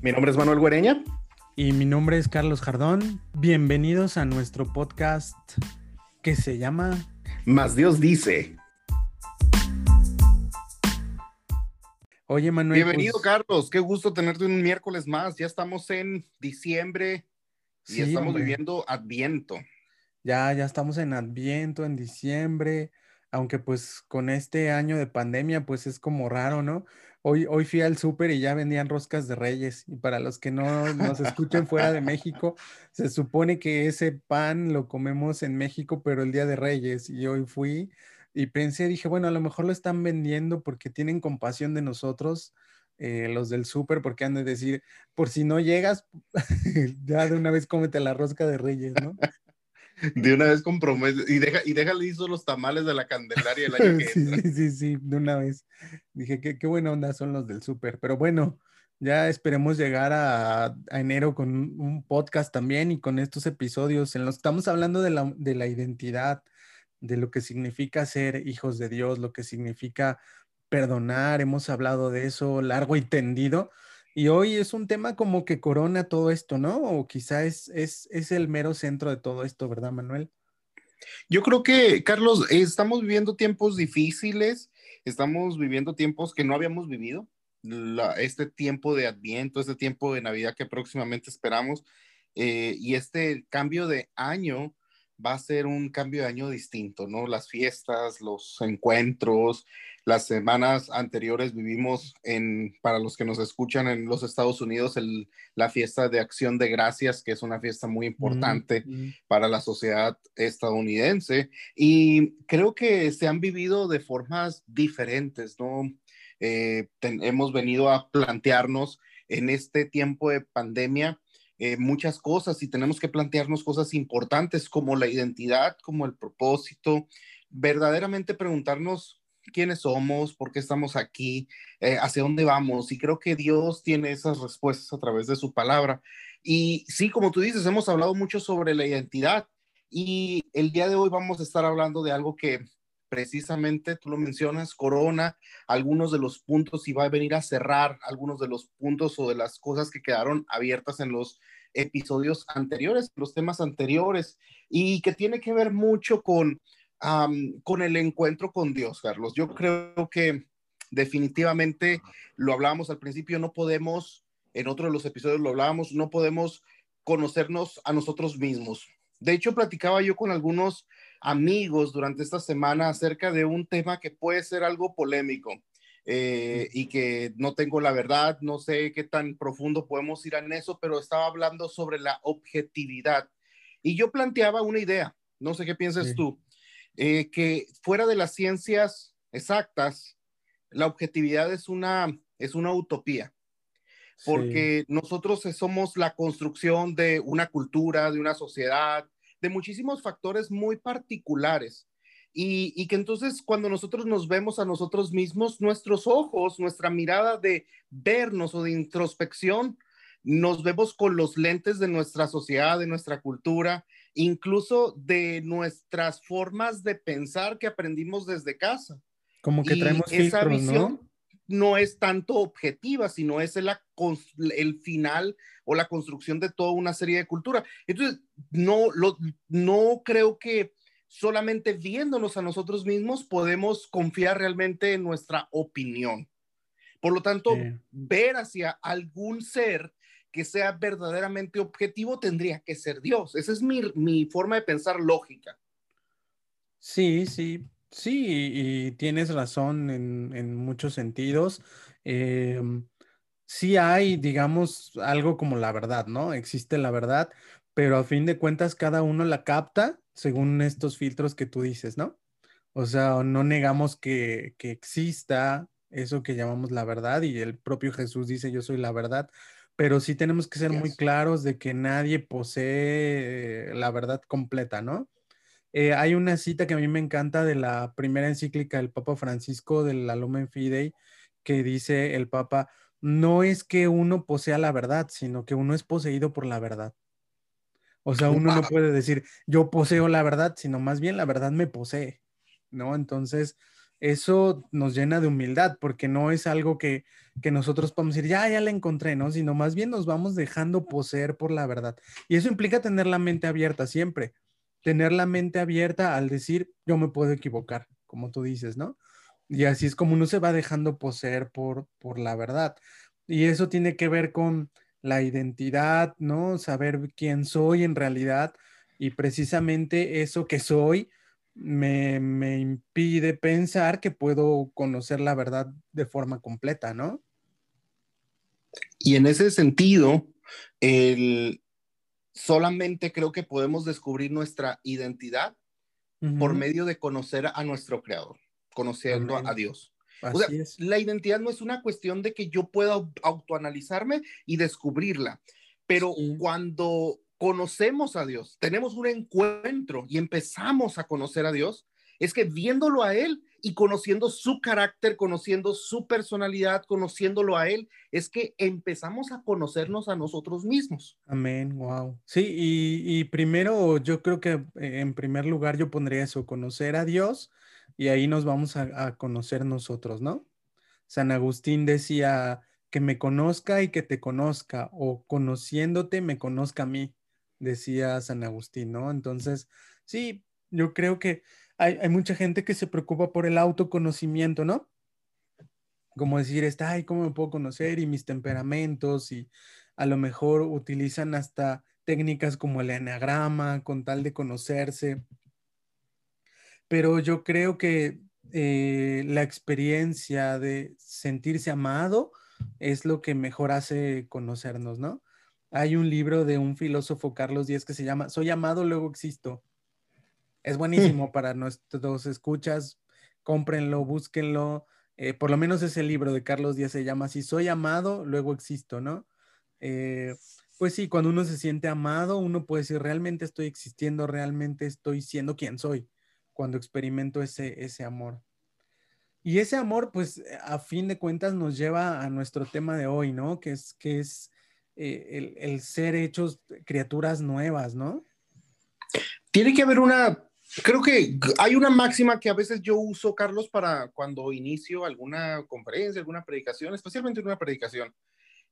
Mi nombre es Manuel Guereña. Y mi nombre es Carlos Jardón. Bienvenidos a nuestro podcast que se llama Más Dios dice. Oye, Manuel. Bienvenido, pues Carlos. Qué gusto tenerte un miércoles más. Ya estamos en diciembre y estamos viviendo Adviento. Ya, ya estamos en Adviento, en diciembre, aunque pues con este año de pandemia, pues es como raro, ¿no? Hoy, hoy fui al súper y ya vendían roscas de reyes. Y para los que no nos escuchen fuera de México, se supone que ese pan lo comemos en México, pero el día de reyes. Y hoy fui y pensé, dije, bueno, a lo mejor lo están vendiendo porque tienen compasión de nosotros, eh, los del súper, porque han de decir, por si no llegas, ya de una vez cómete la rosca de reyes, ¿no? De una vez compromete y, deja, y déjale hizo los tamales de la Candelaria el año que sí, sí, sí, de una vez. Dije, qué, qué buena onda son los del súper. Pero bueno, ya esperemos llegar a, a, enero con un podcast también y con estos episodios en los que estamos hablando de la, de la identidad, de lo que significa ser hijos de Dios, lo que significa perdonar. Hemos hablado de eso largo y tendido. Y hoy es un tema como que corona todo esto, ¿no? O quizá es, es, es el mero centro de todo esto, ¿verdad, Manuel? Yo creo que, Carlos, estamos viviendo tiempos difíciles, estamos viviendo tiempos que no habíamos vivido. este tiempo de Adviento, este tiempo de Navidad que próximamente esperamos, eh, y este cambio de año va a ser un cambio de año distinto, ¿no? Las fiestas, los encuentros, las semanas anteriores vivimos en, para los que nos escuchan en los Estados Unidos, el, la fiesta de acción de gracias, que es una fiesta muy importante para la sociedad estadounidense. Y creo que se han vivido de formas diferentes, ¿no? Eh, hemos venido a plantearnos en este tiempo de pandemia eh, muchas cosas y tenemos que plantearnos cosas importantes como la identidad, como el propósito, verdaderamente preguntarnos quiénes somos, por qué estamos aquí, eh, hacia dónde vamos. Y creo que Dios tiene esas respuestas a través de su palabra. Y sí, como tú dices, hemos hablado mucho sobre la identidad y el día de hoy vamos a estar hablando de algo que precisamente tú lo mencionas, Corona, algunos de los puntos y va a venir a cerrar algunos de los puntos o de las cosas que quedaron abiertas en los episodios anteriores, los temas anteriores, y que tiene que ver mucho con, con el encuentro con Dios, Carlos. Yo creo que definitivamente lo hablábamos al principio, no podemos, en otro de los episodios lo hablábamos, no podemos conocernos a nosotros mismos. De hecho, platicaba yo con algunos amigos durante esta semana acerca de un tema que puede ser algo polémico eh, y que no tengo la verdad, no sé qué tan profundo podemos ir en eso, pero estaba hablando sobre la objetividad. Y yo planteaba una idea, no sé qué piensas tú, eh, que fuera de las ciencias exactas, la objetividad es una, es una utopía. Porque nosotros somos la construcción de una cultura, de una sociedad, de muchísimos factores muy particulares. Y, que entonces cuando nosotros nos vemos a nosotros mismos, nuestros ojos, nuestra mirada de vernos o de introspección, nos vemos con los lentes de nuestra sociedad, de nuestra cultura, incluso de nuestras formas de pensar que aprendimos desde casa. Como que traemos esa visión, ¿no? Es tanto objetiva, sino es el, el final o la construcción de toda una serie de cultura. Entonces, no, lo, no creo que solamente viéndonos a nosotros mismos podemos confiar realmente en nuestra opinión. Por lo tanto, ver hacia algún ser que sea verdaderamente objetivo tendría que ser Dios. Esa es mi, mi forma de pensar lógica. Sí, sí, sí, y tienes razón en, en muchos sentidos. Eh, sí hay, digamos, algo como la verdad, ¿no? Existe la verdad, pero a fin de cuentas cada uno la capta según estos filtros que tú dices, ¿no? O sea, no negamos que, que exista eso que llamamos la verdad y el propio Jesús dice yo soy la verdad, pero sí tenemos que ser muy claros de que nadie posee la verdad completa, ¿no? Eh, hay una cita que a mí me encanta de la primera encíclica del Papa Francisco del Lumen Fidei que dice el Papa, no es que uno posea la verdad, sino que uno es poseído por la verdad. O sea, uno no puede decir, yo poseo la verdad, sino más bien la verdad me posee, ¿no? Entonces, eso nos llena de humildad porque no es algo que, que nosotros podemos decir, ya, ya la encontré, ¿no? Sino más bien nos vamos dejando poseer por la verdad. Y eso implica tener la mente abierta siempre, tener la mente abierta al decir, yo me puedo equivocar, como tú dices, ¿no? Y así es como uno se va dejando poseer por, por la verdad. Y eso tiene que ver con la identidad, ¿no? Saber quién soy en realidad y precisamente eso que soy me, me, impide pensar que puedo conocer la verdad de forma completa, ¿no? Y en ese sentido, el, solamente creo que podemos descubrir nuestra identidad por medio de conocer a nuestro creador, conociendo a Dios. o sea, la identidad no es una cuestión de que yo pueda autoanalizarme y descubrirla, pero cuando conocemos a Dios, tenemos un encuentro y empezamos a conocer a Dios, es que viéndolo a Él y conociendo su carácter, conociendo su personalidad, conociéndolo a Él, es que empezamos a conocernos a nosotros mismos. Amén, wow. Sí, y, primero yo creo que eh, en primer lugar yo pondría eso, conocer a Dios y ahí nos vamos a, a conocer nosotros, ¿no? San Agustín decía que me conozca y que te conozca, o conociéndote me conozca a mí decía San Agustín, ¿no? Entonces, sí, yo creo que hay, mucha gente que se preocupa por el autoconocimiento, ¿no? Como decir, está, ay, ¿cómo me puedo conocer? Y mis temperamentos, y a lo mejor utilizan hasta técnicas como el enagrama con tal de conocerse. Pero yo creo que eh, la experiencia de sentirse amado es lo que mejor hace conocernos, ¿no? Hay un libro de un filósofo, Carlos Díaz, que se llama Soy amado, luego existo. Es buenísimo para nuestros escuchas. Cómprenlo, búsquenlo. Eh, por lo menos ese libro de Carlos Díaz se llama así, Soy amado, luego existo, ¿no? Eh, pues sí, cuando uno se siente amado, uno puede decir, realmente estoy existiendo, realmente estoy siendo quien soy, cuando experimento ese, ese amor. Y ese amor, pues a fin de cuentas nos lleva a nuestro tema de hoy, ¿no? Que es, que es eh, el, ser hechos criaturas nuevas, ¿no? Tiene que haber una, creo que hay una máxima que a veces yo uso, Carlos, para cuando inicio alguna conferencia, alguna predicación, especialmente una predicación,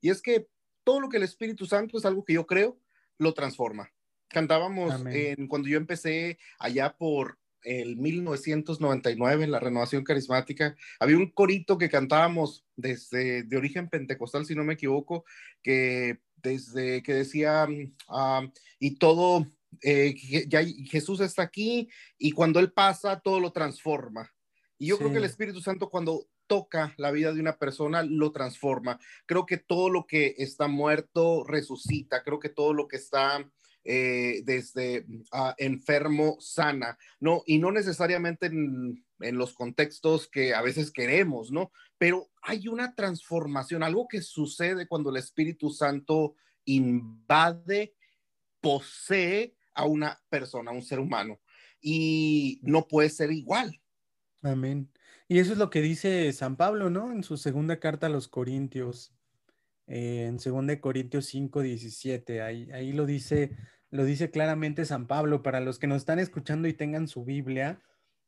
y es que todo lo que el Espíritu Santo es algo que yo creo, lo transforma. Cantábamos en, cuando yo empecé allá por el 1999 en la renovación carismática, había un corito que cantábamos desde de origen pentecostal, si no me equivoco, que desde que decía, ah, y todo, eh, ya Jesús está aquí y cuando Él pasa, todo lo transforma. Y yo creo que el Espíritu Santo cuando toca la vida de una persona, lo transforma. Creo que todo lo que está muerto resucita. Creo que todo lo que está eh, desde ah, enfermo sana, ¿no? Y no necesariamente en, los contextos que a veces queremos, ¿no? Pero hay una transformación, algo que sucede cuando el Espíritu Santo invade, posee a una persona, a un ser humano, y no puede ser igual. Amén. Y eso es lo que dice San Pablo, ¿no? En su segunda carta a los Corintios, eh, en 2 Corintios 5, 17, ahí, ahí lo dice lo dice claramente San Pablo, para los que nos están escuchando y tengan su Biblia,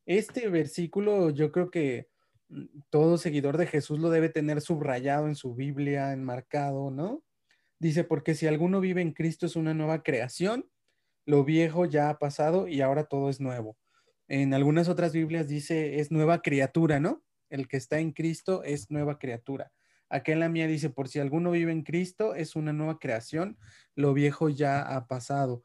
este versículo yo creo que mm, todo seguidor de Jesús lo debe tener subrayado en su Biblia, enmarcado, ¿no? Dice, porque si alguno vive en Cristo es una nueva creación, lo viejo ya ha pasado y ahora todo es nuevo. En algunas otras Biblias dice, es nueva criatura, ¿no? El que está en Cristo es nueva criatura. Acá en la mía dice, por si alguno vive en Cristo, es una nueva creación, lo viejo ya ha pasado.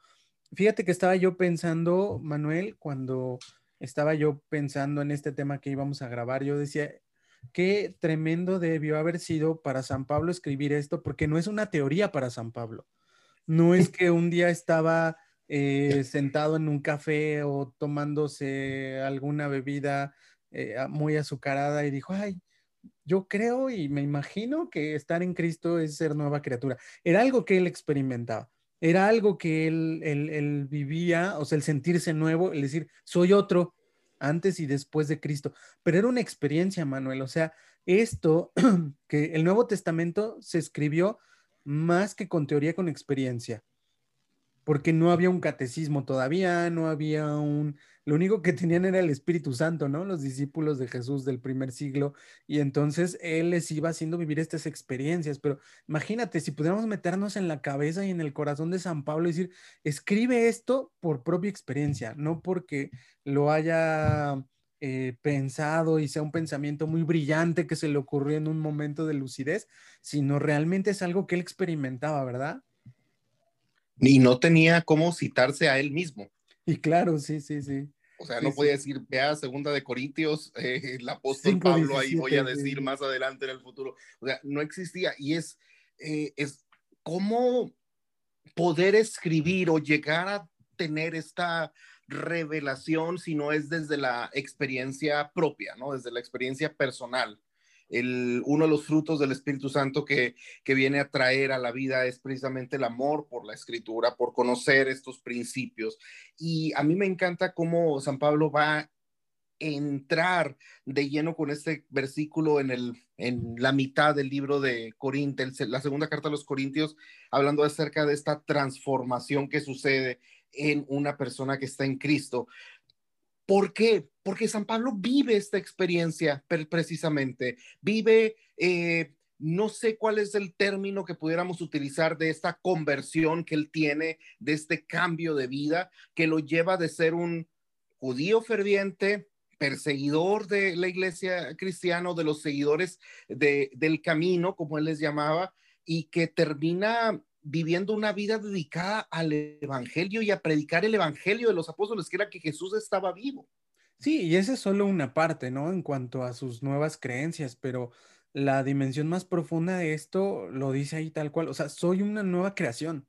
Fíjate que estaba yo pensando, Manuel, cuando estaba yo pensando en este tema que íbamos a grabar, yo decía, qué tremendo debió haber sido para San Pablo escribir esto, porque no es una teoría para San Pablo. No es que un día estaba eh, sentado en un café o tomándose alguna bebida eh, muy azucarada y dijo, ay, yo creo y me imagino que estar en Cristo es ser nueva criatura. Era algo que él experimentaba, era algo que él, vivía, o sea, el sentirse nuevo, el decir, soy otro antes y después de Cristo. Pero era una experiencia, Manuel, o sea, esto, que el Nuevo Testamento se escribió más que con teoría, con experiencia. Porque no había un catecismo todavía, no había un... Lo único que tenían era el Espíritu Santo, ¿no? Los discípulos de Jesús del primer siglo. Y entonces Él les iba haciendo vivir estas experiencias. Pero imagínate, si pudiéramos meternos en la cabeza y en el corazón de San Pablo y decir, escribe esto por propia experiencia, no porque lo haya eh, pensado y sea un pensamiento muy brillante que se le ocurrió en un momento de lucidez, sino realmente es algo que él experimentaba, ¿verdad? Y no tenía cómo citarse a él mismo. Y claro, sí, sí, sí. O sea, no podía decir, vea segunda de Corintios, eh, el apóstol Pablo, ahí voy a decir más adelante en el futuro. O sea, no existía. Y es, eh, es cómo poder escribir o llegar a tener esta revelación si no es desde la experiencia propia, ¿no? Desde la experiencia personal uno de los frutos del Espíritu Santo que, viene a traer a la vida es precisamente el amor por la escritura, por conocer estos principios. Y a mí me encanta cómo San Pablo va entrar de lleno con este versículo en, el, en la mitad del libro de Corintios, la segunda carta a los Corintios, hablando acerca de esta transformación que sucede en una persona que está en Cristo. ¿Por qué? Porque San Pablo vive esta experiencia precisamente, vive, eh, no sé cuál es el término que pudiéramos utilizar de esta conversión que él tiene, de este cambio de vida, que lo lleva de ser un judío ferviente, perseguidor de la iglesia cristiana, de los seguidores del camino, como él les llamaba, y que termina viviendo una vida dedicada al Evangelio y a predicar el Evangelio de los apóstoles, que era que Jesús estaba vivo. Sí, y esa es solo una parte, ¿no? En cuanto a sus nuevas creencias, pero la dimensión más profunda de esto lo dice ahí tal cual, o sea, soy una nueva creación.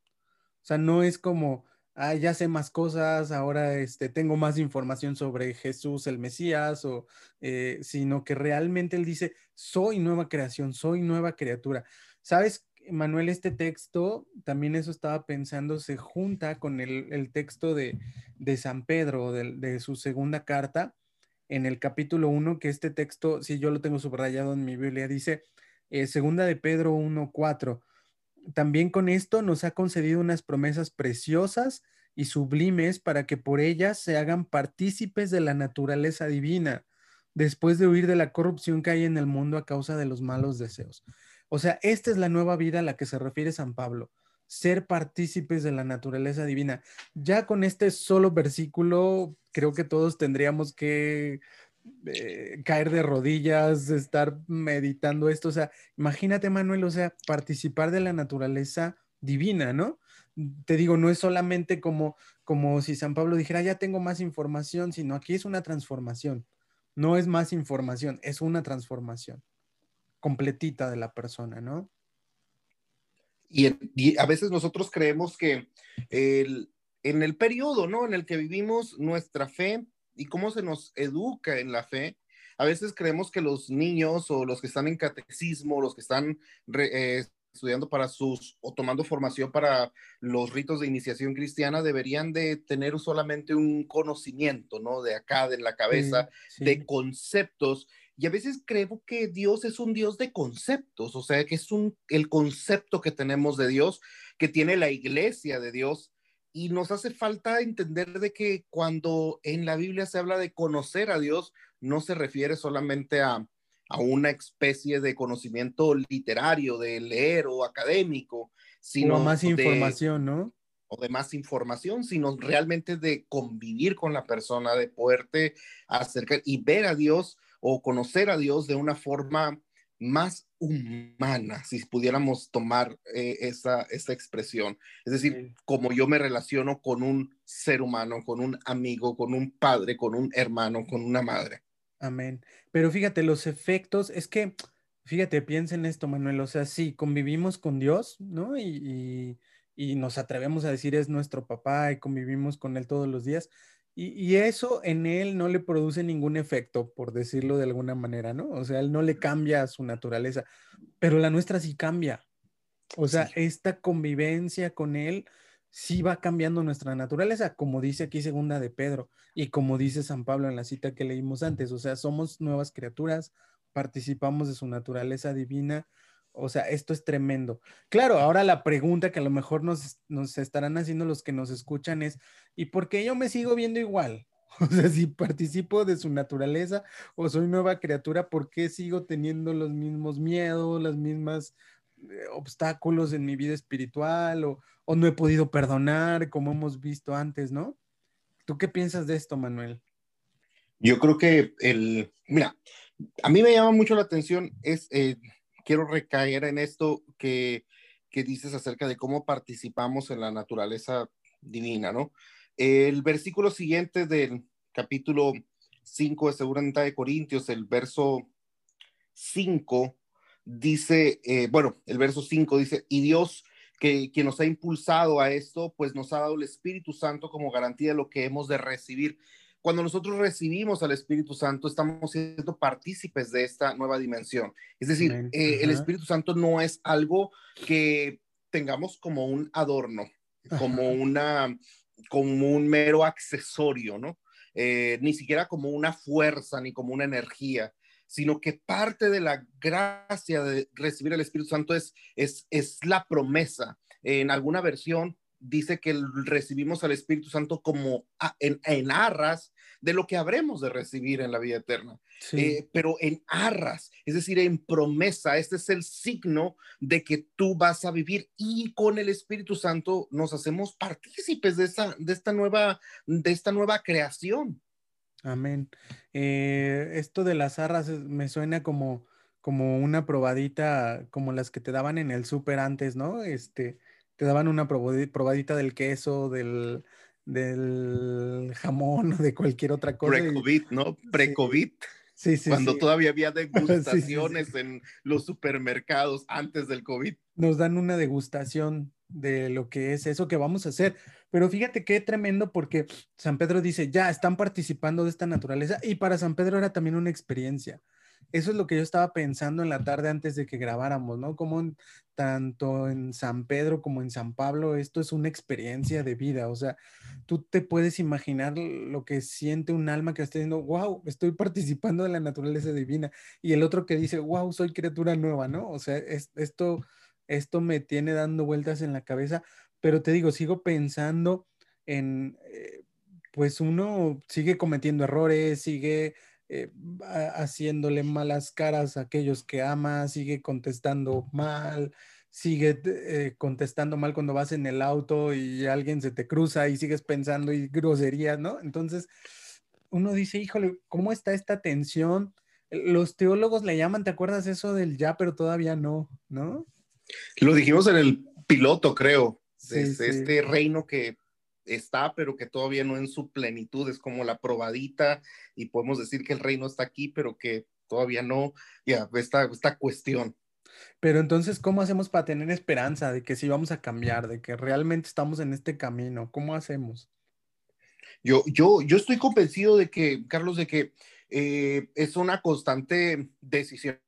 O sea, no es como, ah, ya sé más cosas, ahora este, tengo más información sobre Jesús el Mesías, o, eh, sino que realmente él dice, soy nueva creación, soy nueva criatura. ¿Sabes Manuel, este texto, también eso estaba pensando, se junta con el, texto de, San Pedro, de, su segunda carta, en el capítulo 1, que este texto, si yo lo tengo subrayado en mi Biblia, dice, eh, segunda de Pedro 1.4, también con esto nos ha concedido unas promesas preciosas y sublimes para que por ellas se hagan partícipes de la naturaleza divina, después de huir de la corrupción que hay en el mundo a causa de los malos deseos. O sea, esta es la nueva vida a la que se refiere San Pablo, ser partícipes de la naturaleza divina. Ya con este solo versículo, creo que todos tendríamos que eh, caer de rodillas, estar meditando esto. O sea, imagínate, Manuel, o sea, participar de la naturaleza divina, ¿no? Te digo, no es solamente como, como si San Pablo dijera, ya tengo más información, sino aquí es una transformación. No es más información, es una transformación completita de la persona, ¿no? Y, a veces nosotros creemos que en el periodo, ¿no? En el que vivimos nuestra fe y cómo se nos educa en la fe, a veces creemos que los niños o los que están en catecismo, los que están eh, estudiando para sus o tomando formación para los ritos de iniciación cristiana deberían de tener solamente un conocimiento, ¿no? De acá, de la cabeza, de conceptos y a veces creo que Dios es un Dios de conceptos, o sea, que es un, el concepto que tenemos de Dios, que tiene la iglesia de Dios. Y nos hace falta entender de que cuando en la Biblia se habla de conocer a Dios, no se refiere solamente a, a una especie de conocimiento literario, de leer o académico, sino más información, ¿no? O de más información, sino realmente de convivir con la persona, de poderte acercar y ver a Dios o conocer a Dios de una forma más humana, si pudiéramos tomar eh, esa, expresión. Es decir, como yo me relaciono con un ser humano, con un amigo, con un padre, con un hermano, con una madre. Amén. Pero fíjate, los efectos, es que, fíjate, piensa en esto, Manuel, o sea, sí, convivimos con Dios, ¿no? y nos atrevemos a decir es nuestro papá y convivimos con Él todos los días, y, eso en él no le produce ningún efecto, por decirlo de alguna manera, ¿no? O sea, él no le cambia su naturaleza, pero la nuestra sí cambia. O sea, esta convivencia con él sí va cambiando nuestra naturaleza, como dice aquí segunda de Pedro y como dice San Pablo en la cita que leímos antes. O sea, somos nuevas criaturas, participamos de su naturaleza divina, O sea, esto es tremendo. Claro, ahora la pregunta que a lo mejor nos, nos estarán haciendo los que nos escuchan es, ¿y por qué yo me sigo viendo igual? O sea, si participo de su naturaleza o soy nueva criatura, ¿por qué sigo teniendo los mismos miedos, las mismas eh, obstáculos en mi vida espiritual o, o no he podido perdonar como hemos visto antes, ¿no? ¿Tú qué piensas de esto, Manuel? Yo creo que el, mira, a mí me llama mucho la atención, es, eh, quiero recaer en esto que, que dices acerca de cómo participamos en la naturaleza divina, ¿no? El versículo siguiente del capítulo 5 de Segunda de Corintios, el verso 5, dice, eh, bueno, el verso 5 dice, y Dios que quien nos ha impulsado a esto, pues nos ha dado el Espíritu Santo como garantía de lo que hemos de recibir. Cuando nosotros recibimos al Espíritu Santo, estamos siendo partícipes de esta nueva dimensión. Es decir, eh, el Espíritu Santo no es algo que tengamos como un adorno, como una, como un mero accesorio, ¿no? Eh, ni siquiera como una fuerza ni como una energía, sino que parte de la gracia de recibir el Espíritu Santo es, es, es la promesa. En alguna versión dice que recibimos al Espíritu Santo como en, en, arras de lo que habremos de recibir en la vida eterna, eh, pero en arras, es decir, en promesa. Este es el signo de que tú vas a vivir y con el Espíritu Santo nos hacemos partícipes de esta, de esta, nueva, de esta nueva creación. Amén. Eh, esto de las arras me suena como, como una probadita, como las que te daban en el súper antes, ¿no? Este, te daban una probadita del queso, del, del jamón o de cualquier otra cosa. Pre-COVID, ¿no? Pre-COVID. Sí, sí, Cuando todavía había degustaciones en los supermercados antes del COVID. Nos dan una degustación de lo que es eso que vamos a hacer. Pero fíjate qué tremendo porque San Pedro dice, ya están participando de esta naturaleza y para San Pedro era también una experiencia. Eso es lo que yo estaba pensando en la tarde antes de que grabáramos, ¿no? Como tanto en San Pedro como en San Pablo, esto es una experiencia de vida. O sea, tú te puedes imaginar lo que siente un alma que está diciendo, wow, estoy participando de la naturaleza divina. Y el otro que dice, wow, soy criatura nueva, ¿no? O sea, esto esto me tiene dando vueltas en la cabeza, pero te digo, sigo pensando en, eh, pues uno sigue cometiendo errores, sigue eh, haciéndole malas caras a aquellos que ama, sigue contestando mal, sigue eh, contestando mal cuando vas en el auto y alguien se te cruza y sigues pensando y groserías, ¿no? Entonces, uno dice, híjole, ¿cómo está esta tensión? Los teólogos le llaman, ¿te acuerdas eso del ya, pero todavía no, ¿no? Lo dijimos en el piloto, creo, de este reino que está, pero que todavía no en su plenitud, es como la probadita y podemos decir que el reino está aquí, pero que todavía no, ya, esta, esta cuestión. Pero entonces, ¿cómo hacemos para tener esperanza de que sí vamos a cambiar, de que realmente estamos en este camino? ¿Cómo hacemos? Yo, yo, yo estoy convencido de que, Carlos, de que eh, es una constante decisión,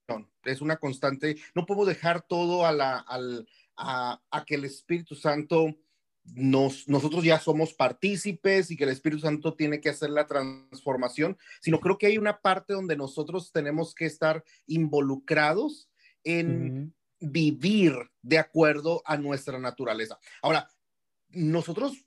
es una constante, no podemos dejar todo a, la, a, a que el Espíritu Santo nos, nosotros ya somos partícipes y que el Espíritu Santo tiene que hacer la transformación, sino creo que hay una parte donde nosotros tenemos que estar involucrados en vivir de acuerdo a nuestra naturaleza. Ahora, nosotros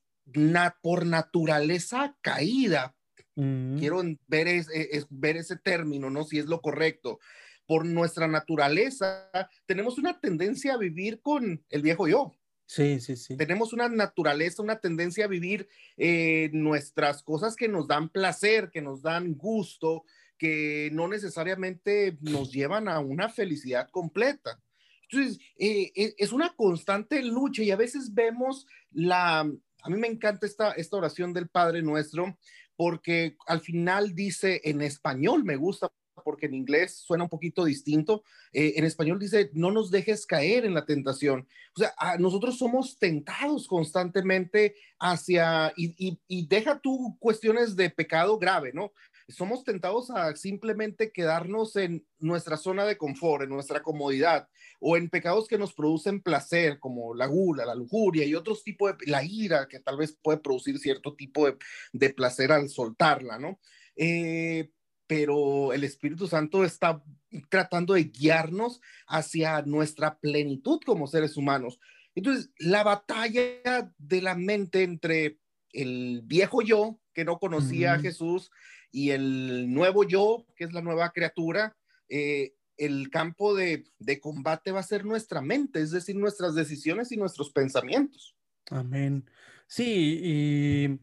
por naturaleza caída, quiero ver, ver ese término, ¿no? Si es lo correcto. Por nuestra naturaleza, tenemos una tendencia a vivir con el viejo yo. Sí, sí, sí. Tenemos una naturaleza, una tendencia a vivir eh, nuestras cosas que nos dan placer, que nos dan gusto, que no necesariamente nos llevan a una felicidad completa. Entonces, eh, e, es una constante lucha y a veces vemos la, a mí me encanta esta, esta oración del Padre Nuestro porque al final dice en español, me gusta porque en inglés suena un poquito distinto. Eh, en español dice, no nos dejes caer en la tentación. O sea, nosotros somos tentados constantemente hacia, y, y, deja tú cuestiones de pecado grave, ¿no? Somos tentados a simplemente quedarnos en nuestra zona de confort, en nuestra comodidad, o en pecados que nos producen placer, como la gula, la lujuria y otros tipos de, la ira, que tal vez puede producir cierto tipo de, de placer al soltarla, ¿no? Eh, pero el Espíritu Santo está tratando de guiarnos hacia nuestra plenitud como seres humanos. Entonces, la batalla de la mente entre el viejo yo, que no conocía a Jesús, y el nuevo yo, que es la nueva criatura, eh, el campo de, de, combate va a ser nuestra mente, es decir, nuestras decisiones y nuestros pensamientos. Amén. Sí, y,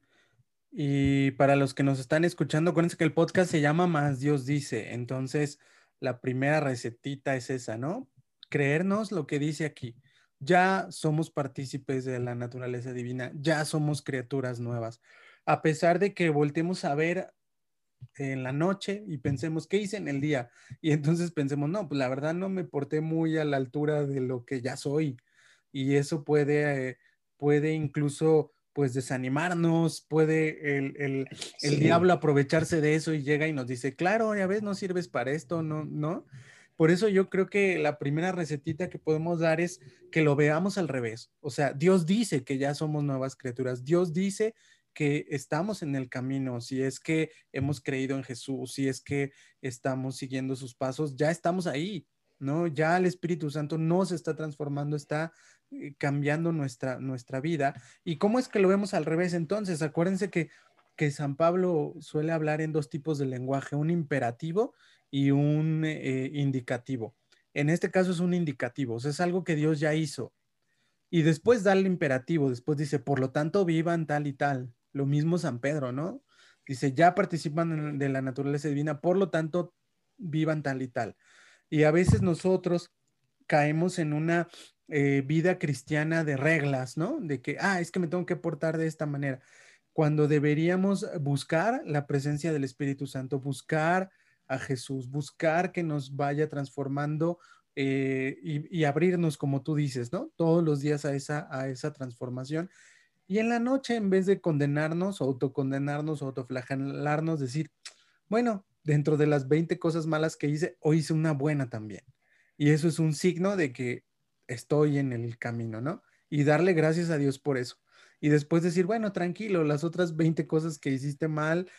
y para los que nos están escuchando, acuérdense que el podcast se llama Más Dios dice. Entonces, la primera recetita es esa, ¿no? Creernos lo que dice aquí. Ya somos partícipes de la naturaleza divina, ya somos criaturas nuevas. A pesar de que voltemos a ver en la noche y pensemos, ¿qué hice en el día? Y entonces pensemos, no, pues la verdad no me porté muy a la altura de lo que ya soy. Y eso puede, puede incluso pues desanimarnos, puede el, diablo aprovecharse de eso y llega y nos dice, claro, ya ves, no sirves para esto, no, no. Por eso yo creo que la primera recetita que podemos dar es que lo veamos al revés. O sea, Dios dice que ya somos nuevas criaturas. Dios dice que estamos en el camino, si es que hemos creído en Jesús, si es que estamos siguiendo sus pasos, ya estamos ahí, ¿no? Ya el Espíritu Santo nos está transformando, está cambiando nuestra, nuestra vida. ¿Y cómo es que lo vemos al revés entonces? Acuérdense que, que San Pablo suele hablar en dos tipos de lenguaje, un imperativo y un eh, indicativo. En este caso es un indicativo, o sea, es algo que Dios ya hizo. Y después da el imperativo, después dice, por lo tanto, vivan tal y tal. Lo mismo San Pedro, ¿no? Dice, ya participan de la naturaleza divina, por lo tanto, vivan tal y tal. Y a veces nosotros caemos en una eh, vida cristiana de reglas, ¿no? De que, ah, es que me tengo que portar de esta manera, cuando deberíamos buscar la presencia del Espíritu Santo, buscar a Jesús, buscar que nos vaya transformando eh, y, y, abrirnos, como tú dices, ¿no? Todos los días a esa, a esa transformación y en la noche, en vez de condenarnos, autocondenarnos, autoflagelarnos, decir, bueno, dentro de las 20 cosas malas que hice, hoy hice una buena también. Y eso es un signo de que estoy en el camino, ¿no? Y darle gracias a Dios por eso. Y después decir, bueno, tranquilo, las otras 20 cosas que hiciste mal,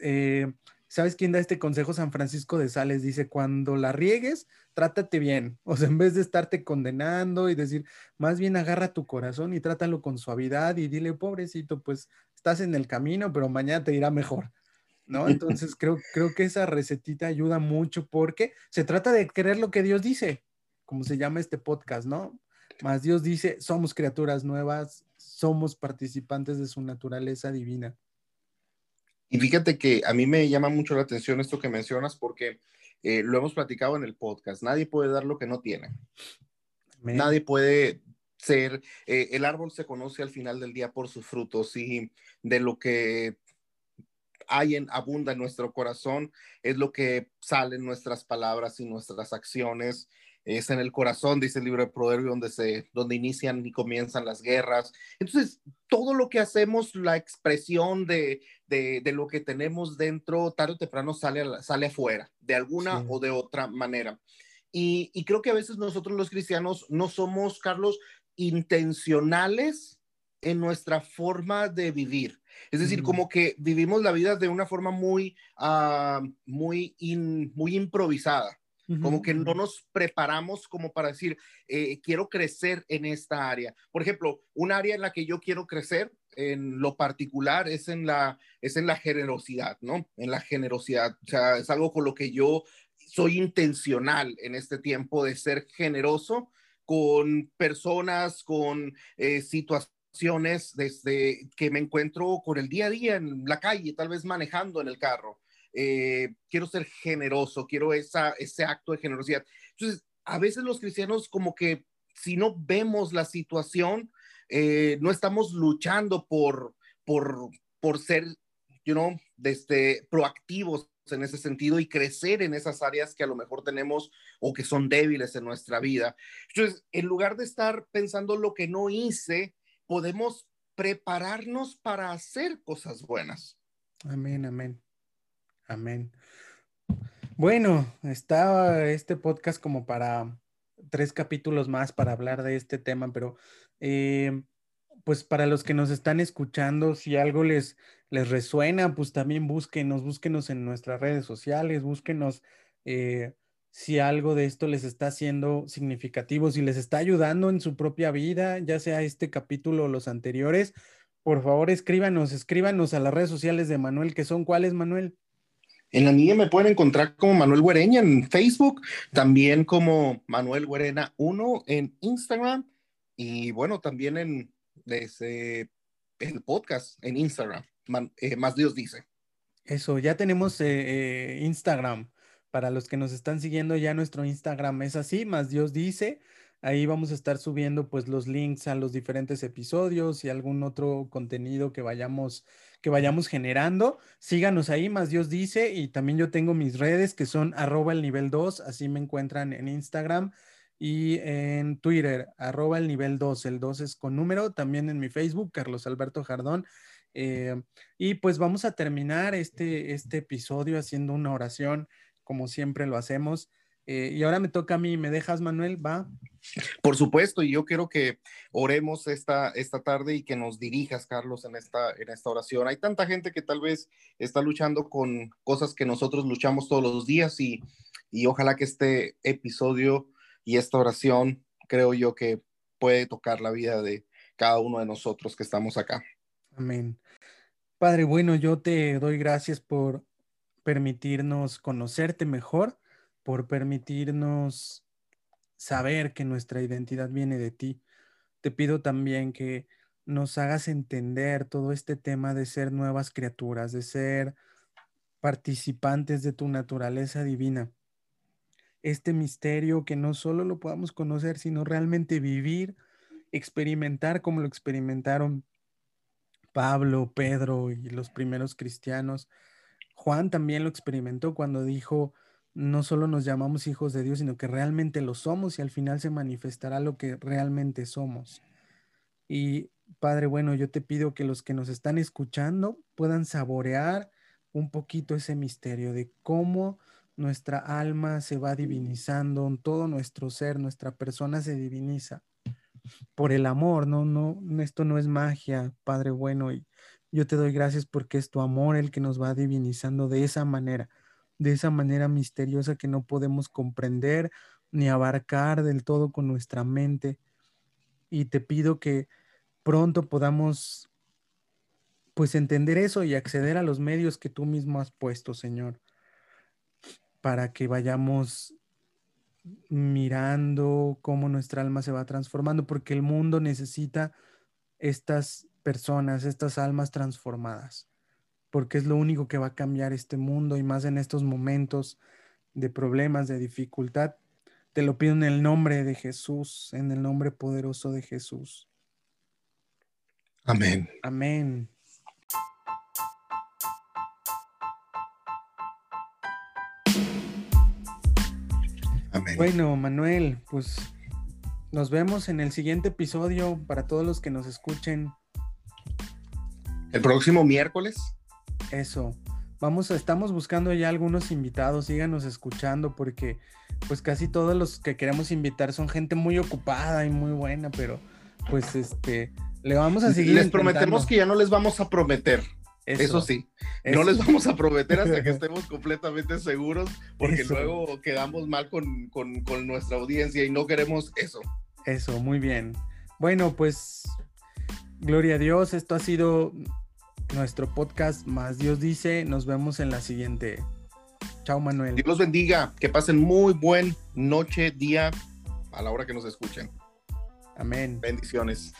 eh, ¿Sabes quién da este consejo? San Francisco de Sales dice, cuando la riegues, trátate bien. O sea, en vez de estarte condenando y decir, más bien agarra tu corazón y trátalo con suavidad y dile, pobrecito, pues estás en el camino, pero mañana te irá mejor. ¿No? Entonces creo, creo que esa recetita ayuda mucho porque se trata de creer lo que Dios dice, como se llama este podcast, ¿no? Más Dios dice, somos criaturas nuevas, somos participantes de su naturaleza divina. Y fíjate que a mí me llama mucho la atención esto que mencionas porque eh, lo hemos platicado en el podcast. Nadie puede dar lo que no tiene. Nadie puede ser, eh, el árbol se conoce al final del día por sus frutos y de lo que hay en abunda en nuestro corazón es lo que sale en nuestras palabras y nuestras acciones es en el corazón, dice el libro de Proverbios, donde, se, donde inician y comienzan las guerras. Entonces, todo lo que hacemos, la expresión de, de, lo que tenemos dentro, tarde o temprano sale, sale afuera, de alguna o de otra manera. Y, y creo que a veces nosotros los cristianos no somos, Carlos, intencionales en nuestra forma de vivir. Es decir, como que vivimos la vida de una forma muy, uh, muy, muy improvisada. Como que no nos preparamos como para decir, eh, quiero crecer en esta área. Por ejemplo, un área en la que yo quiero crecer en lo particular es en la, es en la generosidad, ¿no? En la generosidad. O sea, es algo con lo que yo soy intencional en este tiempo de ser generoso con personas, con eh, situaciones desde que me encuentro con el día a día en la calle, tal vez manejando en el carro. Eh, quiero ser generoso, quiero esa, ese acto de generosidad. Entonces, a veces los cristianos como que si no vemos la situación, eh, no estamos luchando por, por, por ser, you know, desde proactivos en ese sentido y crecer en esas áreas que a lo mejor tenemos o que son débiles en nuestra vida. Entonces, en lugar de estar pensando lo que no hice, podemos prepararnos para hacer cosas buenas. Amén, amén. Amén. Bueno, estaba este podcast como para tres capítulos más para hablar de este tema, pero eh, pues para los que nos están escuchando, si algo les, les resuena, pues también búsquenos, búsquenos en nuestras redes sociales, búsquenos. Eh, si algo de esto les está haciendo significativo, si les está ayudando en su propia vida, ya sea este capítulo o los anteriores, por favor escríbanos, escríbanos a las redes sociales de Manuel, que son cuáles, Manuel. En la mía me pueden encontrar como Manuel Güereña en Facebook, también como Manuel Güerena 1 en Instagram y bueno, también en desde el podcast en Instagram, eh, más Dios dice. Eso, ya tenemos eh, eh, Instagram. Para los que nos están siguiendo, ya nuestro Instagram es así, más Dios dice. Ahí vamos a estar subiendo pues los links a los diferentes episodios y algún otro contenido que vayamos que vayamos generando. Síganos ahí, más Dios dice, y también yo tengo mis redes que son arroba el nivel 2, así me encuentran en Instagram y en Twitter, arroba el nivel 2, el 2 es con número, también en mi Facebook, Carlos Alberto Jardón. Eh, y pues vamos a terminar este, este episodio haciendo una oración, como siempre lo hacemos. Eh, y ahora me toca a mí, ¿me dejas, Manuel? ¿Va? Por supuesto, y yo quiero que oremos esta, esta tarde y que nos dirijas, Carlos, en esta, en esta oración. Hay tanta gente que tal vez está luchando con cosas que nosotros luchamos todos los días y, y ojalá que este episodio y esta oración, creo yo que puede tocar la vida de cada uno de nosotros que estamos acá. Amén. Padre, bueno, yo te doy gracias por permitirnos conocerte mejor por permitirnos saber que nuestra identidad viene de ti. Te pido también que nos hagas entender todo este tema de ser nuevas criaturas, de ser participantes de tu naturaleza divina. Este misterio que no solo lo podamos conocer, sino realmente vivir, experimentar como lo experimentaron Pablo, Pedro y los primeros cristianos. Juan también lo experimentó cuando dijo, no solo nos llamamos hijos de Dios, sino que realmente lo somos y al final se manifestará lo que realmente somos. Y Padre, bueno, yo te pido que los que nos están escuchando puedan saborear un poquito ese misterio de cómo nuestra alma se va divinizando, todo nuestro ser, nuestra persona se diviniza por el amor, no, no, esto no es magia, Padre bueno, y yo te doy gracias porque es tu amor el que nos va divinizando de esa manera de esa manera misteriosa que no podemos comprender ni abarcar del todo con nuestra mente. Y te pido que pronto podamos pues entender eso y acceder a los medios que tú mismo has puesto, Señor, para que vayamos mirando cómo nuestra alma se va transformando, porque el mundo necesita estas personas, estas almas transformadas porque es lo único que va a cambiar este mundo y más en estos momentos de problemas, de dificultad. Te lo pido en el nombre de Jesús, en el nombre poderoso de Jesús. Amén. Amén. Amén. Bueno, Manuel, pues nos vemos en el siguiente episodio para todos los que nos escuchen. El próximo miércoles. Eso. Vamos, estamos buscando ya algunos invitados, síganos escuchando porque pues casi todos los que queremos invitar son gente muy ocupada y muy buena, pero pues este, le vamos a seguir. Les prometemos que ya no les vamos a prometer. Eso, sí, no les vamos a prometer hasta que estemos completamente seguros, porque luego quedamos mal con, con nuestra audiencia y no queremos eso. Eso, muy bien. Bueno, pues, gloria a Dios, esto ha sido nuestro podcast Más Dios dice. Nos vemos en la siguiente. Chao, Manuel. Dios los bendiga. Que pasen muy buen noche, día, a la hora que nos escuchen. Amén. Bendiciones.